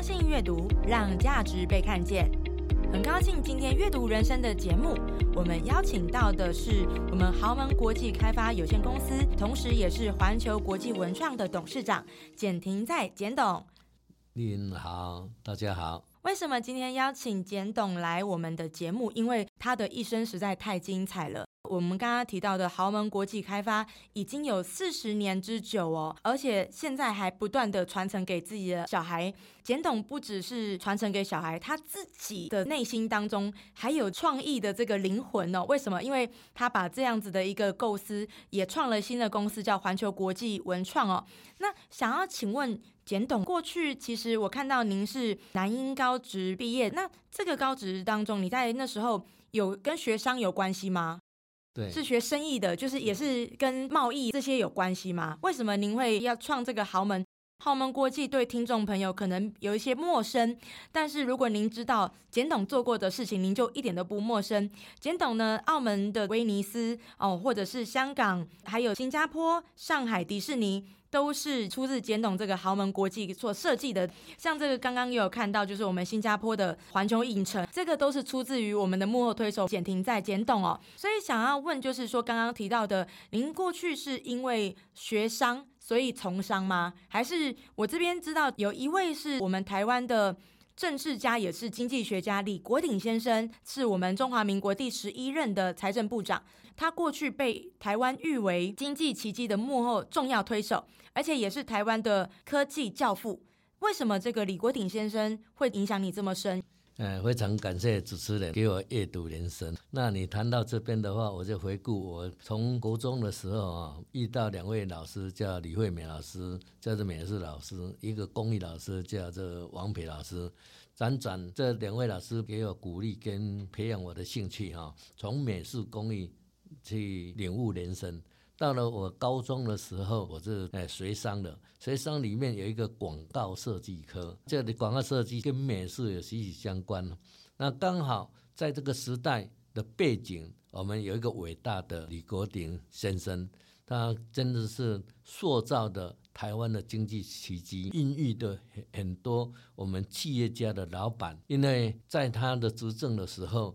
相信阅读，让价值被看见。很高兴今天阅读人生的节目，我们邀请到的是我们豪门国际开发有限公司，同时也是环球国际文创的董事长简廷在简董。您好，大家好。为什么今天邀请简董来我们的节目？因为他的一生实在太精彩了。我们刚刚提到的豪门国际开发已经有四十年之久哦，而且现在还不断的传承给自己的小孩。简董不只是传承给小孩，他自己的内心当中还有创意的这个灵魂哦。为什么？因为他把这样子的一个构思也创了新的公司，叫环球国际文创哦。那想要请问简董，过去其实我看到您是南英高职毕业，那这个高职当中，你在那时候有跟学商有关系吗？是学生意的，就是也是跟贸易这些有关系吗？为什么您会要创这个豪门？豪门国际对听众朋友可能有一些陌生，但是如果您知道简董做过的事情，您就一点都不陌生。简董呢，澳门的威尼斯哦，或者是香港，还有新加坡、上海迪士尼。都是出自简董这个豪门国际所设计的，像这个刚刚也有看到，就是我们新加坡的环球影城，这个都是出自于我们的幕后推手简廷在简董哦。所以想要问，就是说刚刚提到的，您过去是因为学商所以从商吗？还是我这边知道有一位是我们台湾的？政治家也是经济学家李国鼎先生，是我们中华民国第十一任的财政部长。他过去被台湾誉为经济奇迹的幕后重要推手，而且也是台湾的科技教父。为什么这个李国鼎先生会影响你这么深？呃，非常感谢主持人给我阅读人生。那你谈到这边的话，我就回顾我从国中的时候啊，遇到两位老师，叫李惠美老师，叫做美术老师；一个公益老师，叫做王培老师。辗转这两位老师给我鼓励跟培养我的兴趣哈，从美术工艺去领悟人生。到了我高中的时候，我是哎学商的，学商里面有一个广告设计科，这里广告设计跟美术有息息相关。那刚好在这个时代的背景，我们有一个伟大的李国鼎先生，他真的是塑造的台湾的经济奇迹，孕育的很很多我们企业家的老板，因为在他的执政的时候，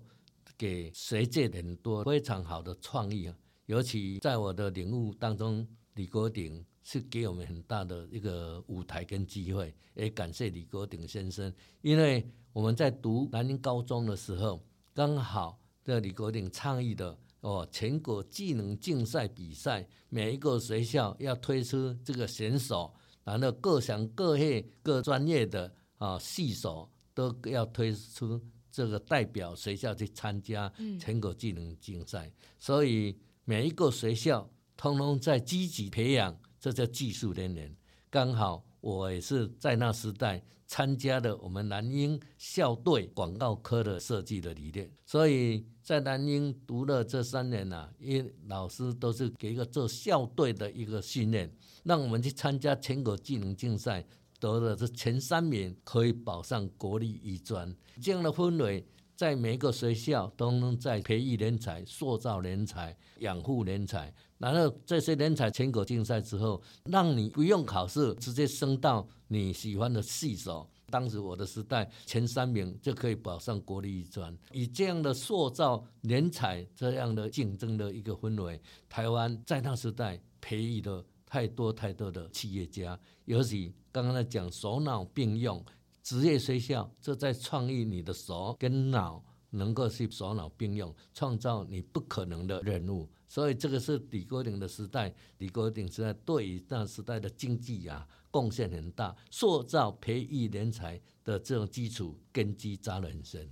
给学界很多非常好的创意啊。尤其在我的领悟当中，李国鼎是给我们很大的一个舞台跟机会，也感谢李国鼎先生。因为我们在读南宁高中的时候，刚好这李国鼎倡议的哦，全国技能竞赛比赛，每一个学校要推出这个选手，然后各项各业各专业的啊系手都要推出这个代表学校去参加全国技能竞赛，所以。每一个学校通通在积极培养，这叫技术人员。刚好我也是在那时代参加了我们南英校队广告科的设计的理念，所以在南英读了这三年呐，因老师都是给一个做校队的一个训练，让我们去参加全国技能竞赛，得了这前三名可以保上国立艺专，这样的氛围。在每一个学校都能在培育人才、塑造人才、养护人才，然后这些人才全国竞赛之后，让你不用考试，直接升到你喜欢的系所。当时我的时代前三名就可以保上国立艺专，以这样的塑造人才、这样的竞争的一个氛围，台湾在那时代培育了太多太多的企业家，尤其刚刚在讲手脑并用。职业学校，这在创意你的手跟脑能够去手脑并用，创造你不可能的任务。所以这个是李国鼎的时代，李国鼎时代对于那时代的经济啊贡献很大，塑造培育人才的这种基础根基扎得很深。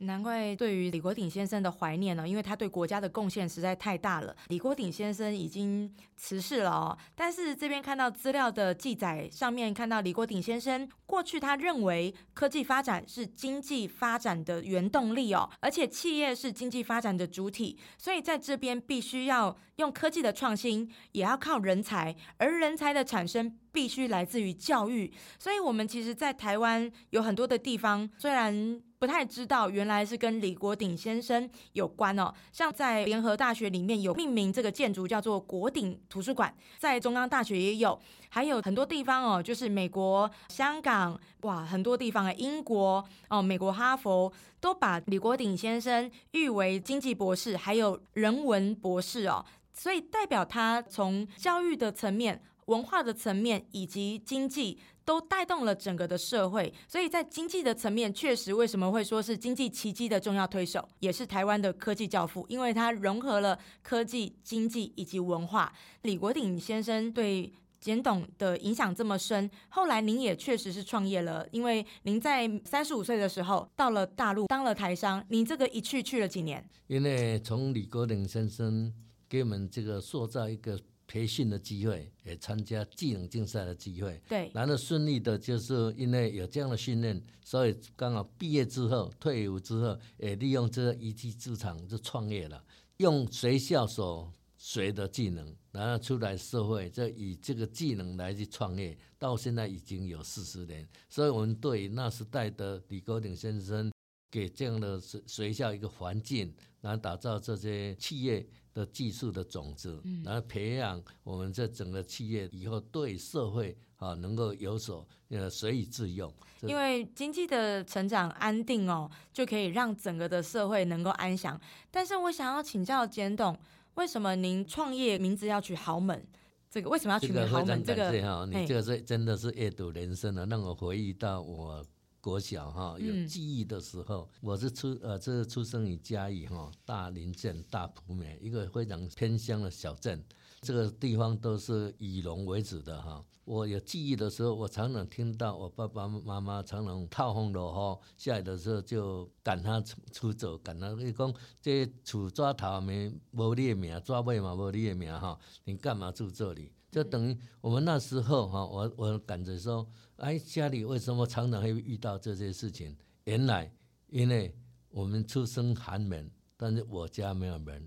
难怪对于李国鼎先生的怀念呢，因为他对国家的贡献实在太大了。李国鼎先生已经辞世了哦，但是这边看到资料的记载，上面看到李国鼎先生过去他认为科技发展是经济发展的原动力哦，而且企业是经济发展的主体，所以在这边必须要用科技的创新，也要靠人才，而人才的产生必须来自于教育。所以，我们其实，在台湾有很多的地方，虽然不太知道，原来是跟李国鼎先生有关哦。像在联合大学里面有命名这个建筑叫做国鼎图书馆，在中央大学也有。还有很多地方哦，就是美国、香港，哇，很多地方啊，英国哦，美国哈佛都把李国鼎先生誉为经济博士，还有人文博士哦，所以代表他从教育的层面。文化的层面以及经济都带动了整个的社会，所以在经济的层面，确实为什么会说是经济奇迹的重要推手，也是台湾的科技教父，因为他融合了科技、经济以及文化。李国鼎先生对简董的影响这么深，后来您也确实是创业了，因为您在三十五岁的时候到了大陆当了台商，您这个一去去了几年？因为从李国鼎先生给我们这个塑造一个。培训的机会，也参加技能竞赛的机会，对，然后顺利的，就是因为有这样的训练，所以刚好毕业之后，退伍之后，也利用这个一技之长就创业了，用学校所学的技能，然后出来社会，就以这个技能来去创业，到现在已经有四十年，所以我们对那时代的李国鼎先生给这样的学学校一个环境，然后打造这些企业。的技术的种子，然后培养我们这整个企业以后对社会啊能够有所呃随以自用。因为经济的成长安定哦，就可以让整个的社会能够安详。但是我想要请教简董，为什么您创业名字要取豪门？这个为什么要取名豪门？这个哈，你这个是真的是阅读人生啊，让我回忆到我。国小哈有记忆的时候，我是出呃，这是出生于嘉义哈大林镇大埔美一个非常偏乡的小镇，这个地方都是以农为主的哈。我有记忆的时候，我常常听到我爸爸妈妈常常套风落雨下来的时候就赶他出出走，赶他你讲这厝抓头没无你的名，抓尾嘛无你的名哈，你干嘛住这里？就等于我们那时候哈，我我感觉说。哎，家里为什么常常会遇到这些事情？原来，因为我们出生寒门，但是我家没有门，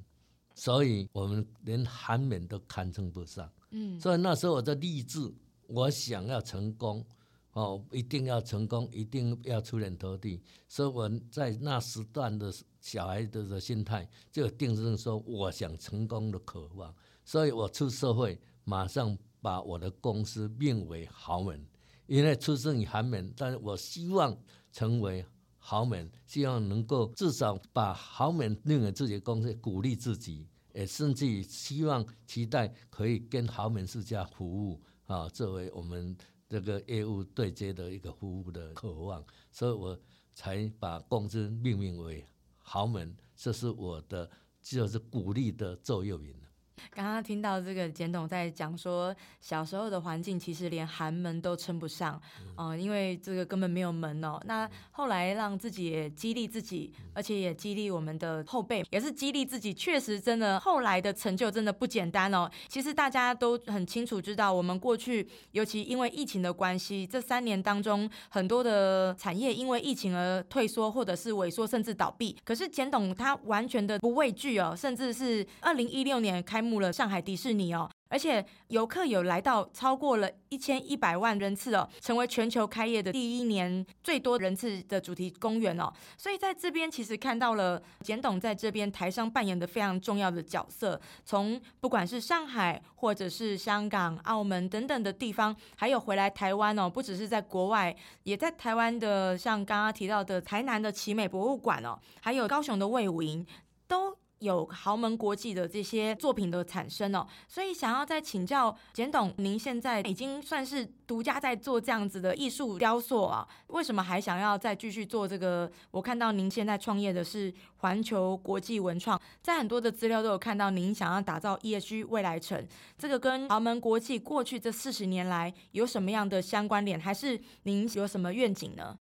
所以我们连寒门都堪称不上。嗯，所以那时候我在立志，我想要成功，哦，一定要成功，一定要出人头地。所以我在那时段的小孩子的心态，就定性说我想成功的渴望。所以我出社会，马上把我的公司命为豪门。因为出生于寒门，但是我希望成为豪门，希望能够至少把豪门命给自己的公司，鼓励自己，也甚至于希望期待可以跟豪门世家服务啊，作为我们这个业务对接的一个服务的渴望，所以我才把公司命名为豪门，这是我的就是鼓励的座右铭。刚刚听到这个简董在讲说，小时候的环境其实连寒门都称不上，哦，因为这个根本没有门哦。那后来让自己也激励自己，而且也激励我们的后辈，也是激励自己，确实真的后来的成就真的不简单哦。其实大家都很清楚知道，我们过去尤其因为疫情的关系，这三年当中很多的产业因为疫情而退缩，或者是萎缩，甚至倒闭。可是简董他完全的不畏惧哦，甚至是二零一六年开幕。了上海迪士尼哦，而且游客有来到超过了一千一百万人次哦，成为全球开业的第一年最多人次的主题公园哦。所以在这边其实看到了简董在这边台上扮演的非常重要的角色。从不管是上海或者是香港、澳门等等的地方，还有回来台湾哦，不只是在国外，也在台湾的像刚刚提到的台南的奇美博物馆哦，还有高雄的魏武营。有豪门国际的这些作品的产生哦，所以想要再请教简董，您现在已经算是独家在做这样子的艺术雕塑啊，为什么还想要再继续做这个？我看到您现在创业的是环球国际文创，在很多的资料都有看到您想要打造 ESG 未来城，这个跟豪门国际过去这四十年来有什么样的相关联，还是您有什么愿景呢？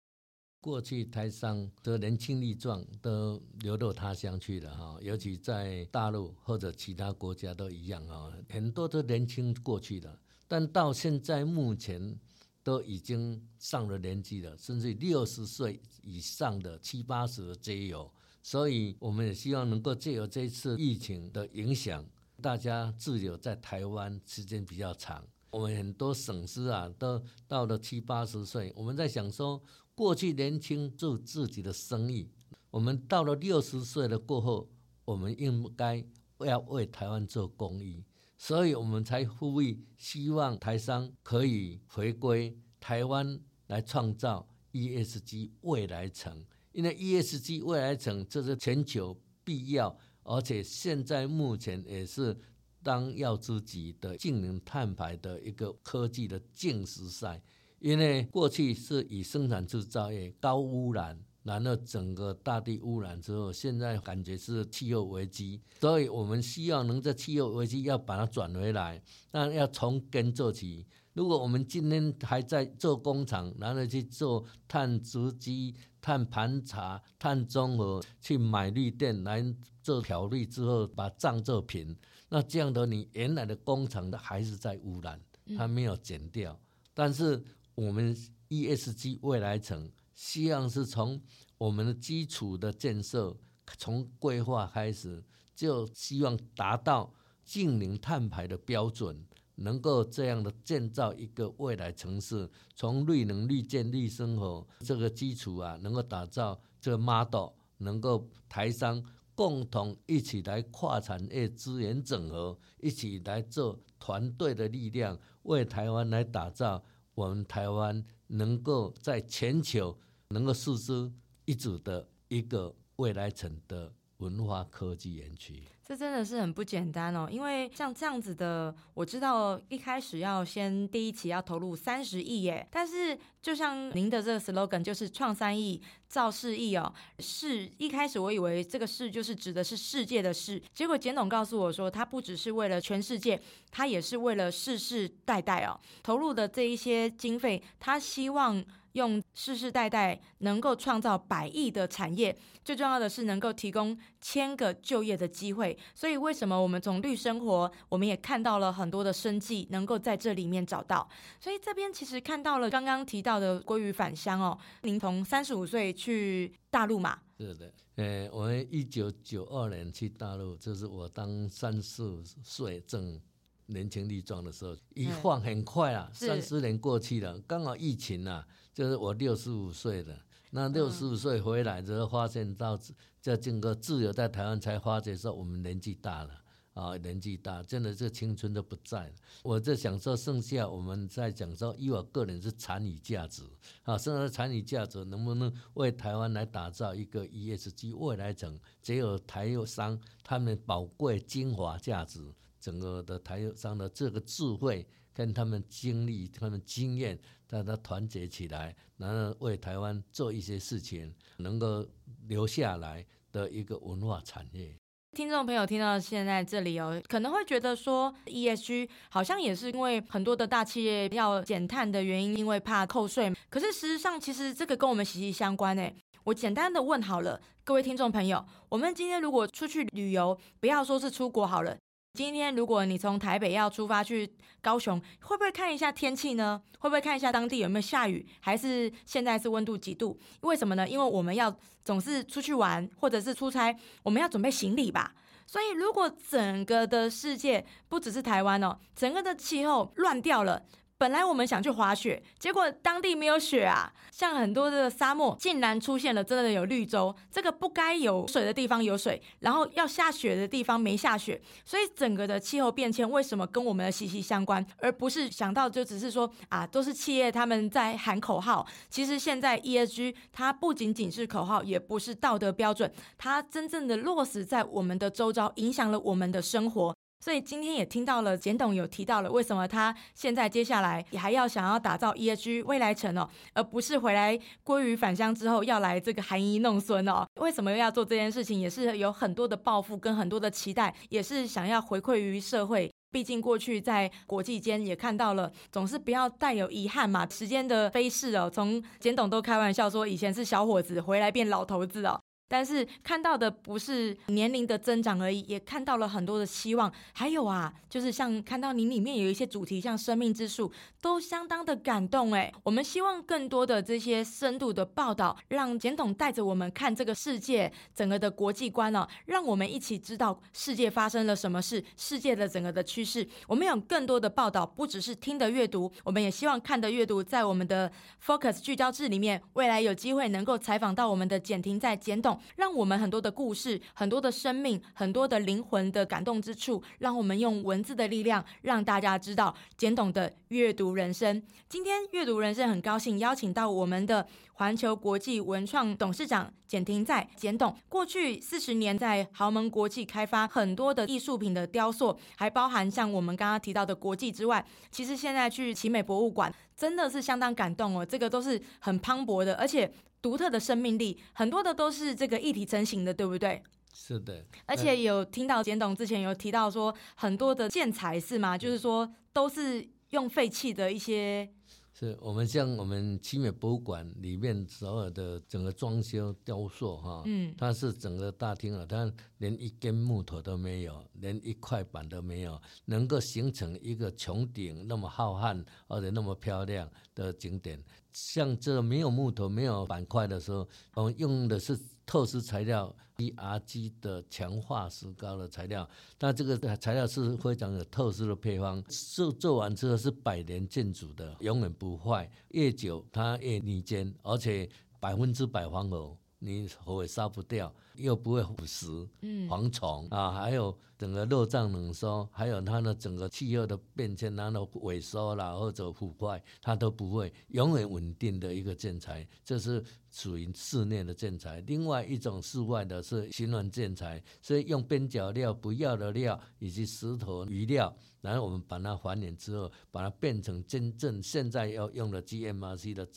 过去台商的年轻力壮都流落他乡去了哈，尤其在大陆或者其他国家都一样啊，很多都年轻过去了，但到现在目前都已经上了年纪了，甚至六十岁以上的七八十的皆有，所以我们也希望能够借由这次疫情的影响，大家滞留在台湾时间比较长，我们很多省市啊都到了七八十岁，我们在想说。过去年轻做自己的生意，我们到了六十岁了过后，我们应该要为台湾做公益。所以我们才呼吁，希望台商可以回归台湾来创造 ESG 未来城，因为 ESG 未来城这是全球必要，而且现在目前也是当要之级的净零碳排的一个科技的竞时赛。因为过去是以生产制造业高污染，然后整个大地污染之后，现在感觉是气候危机，所以我们希望能在气候危机要把它转回来，那要从根做起。如果我们今天还在做工厂，然后去做碳足迹、碳盘查、碳中和，去买绿电来做漂绿之后把账做平，那这样的你原来的工厂的还是在污染，它没有减掉，但是。我们 ESG 未来城希望是从我们的基础的建设，从规划开始，就希望达到净零碳排的标准，能够这样的建造一个未来城市，从绿能、绿建、绿生活这个基础啊，能够打造这个 model，能够台商共同一起来跨产业资源整合，一起来做团队的力量，为台湾来打造。我们台湾能够在全球能够输出一组的一个未来城的文化科技园区。这真的是很不简单哦，因为像这样子的，我知道一开始要先第一期要投入三十亿耶，但是就像您的这个 slogan 就是创三亿造四亿哦，是一开始我以为这个是就是指的是世界的事，结果简董告诉我说，他不只是为了全世界，他也是为了世世代代哦，投入的这一些经费，他希望。用世世代代能够创造百亿的产业，最重要的是能够提供千个就业的机会。所以，为什么我们从绿生活，我们也看到了很多的生计能够在这里面找到。所以这边其实看到了刚刚提到的归于返乡哦，您从三十五岁去大陆嘛？是的，呃，我们一九九二年去大陆，就是我当三十五岁正年轻力壮的时候，一晃很快啊，三十年过去了，刚好疫情啊。就是我六十五岁了，那六十五岁回来之后，发现到这整个自由在台湾，才发觉说我们年纪大了啊，年纪大，真的这青春都不在了。我在想说，剩下我们在讲说，以我个人是参与价值啊，剩下参与价值能不能为台湾来打造一个 ESG 未来城？只有台友商他们宝贵精华价值，整个的台友商的这个智慧。跟他们经历、他们经验，大家团结起来，然后为台湾做一些事情，能够留下来的一个文化产业。听众朋友听到现在这里哦，可能会觉得说，ESG 好像也是因为很多的大企业要减碳的原因，因为怕扣税。可是事实上，其实这个跟我们息息相关诶。我简单的问好了，各位听众朋友，我们今天如果出去旅游，不要说是出国好了。今天如果你从台北要出发去高雄，会不会看一下天气呢？会不会看一下当地有没有下雨，还是现在是温度几度？为什么呢？因为我们要总是出去玩或者是出差，我们要准备行李吧。所以如果整个的世界不只是台湾哦，整个的气候乱掉了。本来我们想去滑雪，结果当地没有雪啊，像很多的沙漠竟然出现了真的有绿洲，这个不该有水的地方有水，然后要下雪的地方没下雪，所以整个的气候变迁为什么跟我们的息息相关，而不是想到就只是说啊，都是企业他们在喊口号，其实现在 ESG 它不仅仅是口号，也不是道德标准，它真正的落实在我们的周遭，影响了我们的生活。所以今天也听到了简董有提到了，为什么他现在接下来也还要想要打造 ESG 未来城哦，而不是回来归于返乡之后要来这个含饴弄孙哦？为什么要做这件事情？也是有很多的抱负跟很多的期待，也是想要回馈于社会。毕竟过去在国际间也看到了，总是不要带有遗憾嘛。时间的飞逝哦，从简董都开玩笑说，以前是小伙子，回来变老头子哦。但是看到的不是年龄的增长而已，也看到了很多的希望。还有啊，就是像看到你里面有一些主题，像生命之树，都相当的感动哎。我们希望更多的这些深度的报道，让简董带着我们看这个世界整个的国际观哦，让我们一起知道世界发生了什么事，世界的整个的趋势。我们有更多的报道，不只是听的阅读，我们也希望看的阅读，在我们的 Focus 聚焦制里面，未来有机会能够采访到我们的简婷在简董。让我们很多的故事、很多的生命、很多的灵魂的感动之处，让我们用文字的力量让大家知道简董的阅读人生。今天阅读人生很高兴邀请到我们的环球国际文创董事长简廷在简董，过去四十年在豪门国际开发很多的艺术品的雕塑，还包含像我们刚刚提到的国际之外，其实现在去奇美博物馆真的是相当感动哦，这个都是很磅礴的，而且独特的生命力，很多的都是这个一体成型的，对不对？是的，而且有听到简董之前有提到说，很多的建材是吗？就是说都是用废弃的一些。是我们像我们清美博物馆里面所有的整个装修雕塑哈，嗯，它是整个大厅啊，它连一根木头都没有，连一块板都没有，能够形成一个穹顶那么浩瀚而且那么漂亮的景点。像这没有木头、没有板块的时候，我们用的是。透湿材料，ERG 的强化石膏的材料，那这个材料是非常有透湿的配方，做做完之后是百年建筑的，永远不坏，越久它越逆坚，而且百分之百防火，你火也烧不掉。又不会腐蚀，嗯，蝗虫啊，还有整个肉胀冷缩，还有它的整个气候的变迁，然后萎缩啦或者腐坏，它都不会永远稳定的一个建材，这是属于室内的建材。另外一种室外的是循环建材，所以用边角料、不要的料以及石头余料，然后我们把它还原之后，把它变成真正现在要用的 GMRC 的。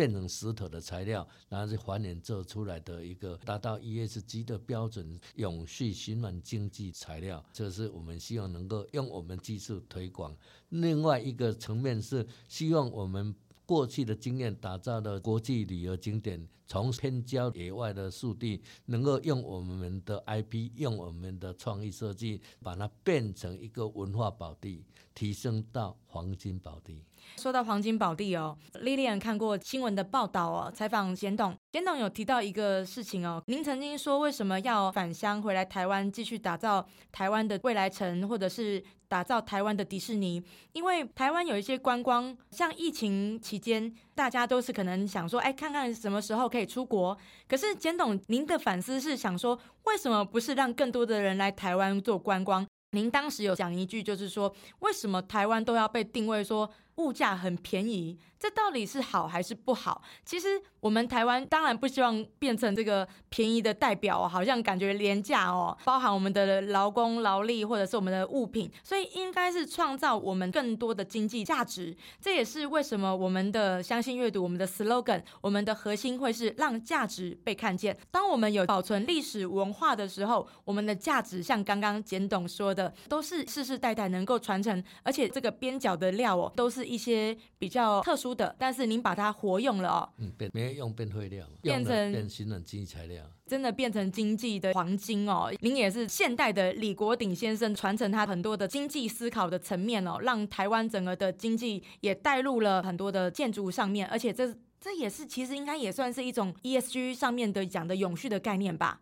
变成石头的材料，然后是还原做出来的一个达到 ESG 的标准、永续循环经济材料，这是我们希望能够用我们技术推广。另外一个层面是希望我们过去的经验打造的国际旅游景点，从偏郊野外的树地，能够用我们的 IP、用我们的创意设计，把它变成一个文化宝地，提升到黄金宝地。说到黄金宝地哦，Lilian 看过新闻的报道哦，采访简董，简董有提到一个事情哦，您曾经说为什么要返乡回来台湾继续打造台湾的未来城，或者是打造台湾的迪士尼？因为台湾有一些观光，像疫情期间，大家都是可能想说，哎，看看什么时候可以出国。可是简董，您的反思是想说，为什么不是让更多的人来台湾做观光？您当时有讲一句，就是说，为什么台湾都要被定位说？物价很便宜，这到底是好还是不好？其实我们台湾当然不希望变成这个便宜的代表，好像感觉廉价哦，包含我们的劳工劳力或者是我们的物品，所以应该是创造我们更多的经济价值。这也是为什么我们的相信阅读，我们的 slogan，我们的核心会是让价值被看见。当我们有保存历史文化的时候，我们的价值像刚刚简董说的，都是世世代代能够传承，而且这个边角的料哦，都是。一些比较特殊的，但是您把它活用了哦，嗯，变没有用变废料，变成变新的经济材料，真的变成经济的黄金哦。您也是现代的李国鼎先生，传承他很多的经济思考的层面哦，让台湾整个的经济也带入了很多的建筑上面，而且这这也是其实应该也算是一种 ESG 上面的讲的永续的概念吧。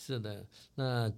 是的，那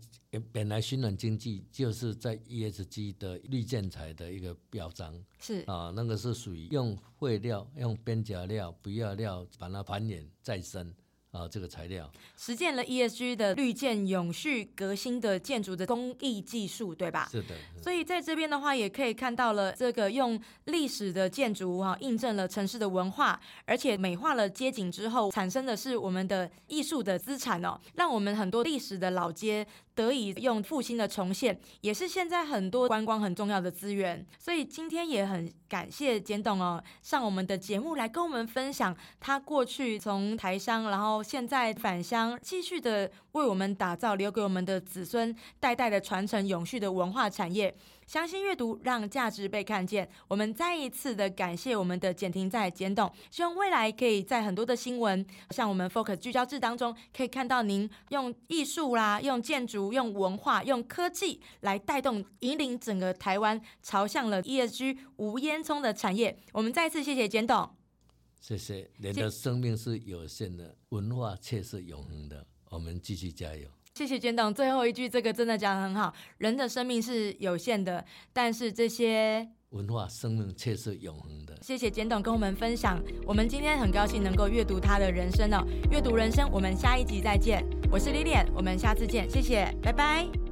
本来循环经济就是在 ESG 的绿建材的一个表彰，是啊，那个是属于用废料、用边角料、不要料把它繁衍再生。啊，这个材料实践了 ESG 的绿建永续革新的建筑的工艺技术，对吧？是的。所以在这边的话，也可以看到了这个用历史的建筑哈，印证了城市的文化，而且美化了街景之后，产生的是我们的艺术的资产哦，让我们很多历史的老街得以用复兴的重现，也是现在很多观光很重要的资源。所以今天也很感谢简董哦，上我们的节目来跟我们分享他过去从台商，然后。现在返乡，继续的为我们打造，留给我们的子孙代代的传承永续的文化产业。相信阅读，让价值被看见。我们再一次的感谢我们的简廷在简董，希望未来可以在很多的新闻，像我们 Focus 聚焦制当中，可以看到您用艺术啦、用建筑、用文化、用科技来带动、引领整个台湾朝向了 ESG 无烟囱的产业。我们再次谢谢简董。谢谢，人的生命是有限的，文化却是永恒的。我们继续加油。谢谢简董，最后一句这个真的讲得很好。人的生命是有限的，但是这些文化生命却是永恒的。谢谢简董跟我们分享，我们今天很高兴能够阅读他的人生哦。阅读人生，我们下一集再见。我是 Lilian，我们下次见，谢谢，拜拜。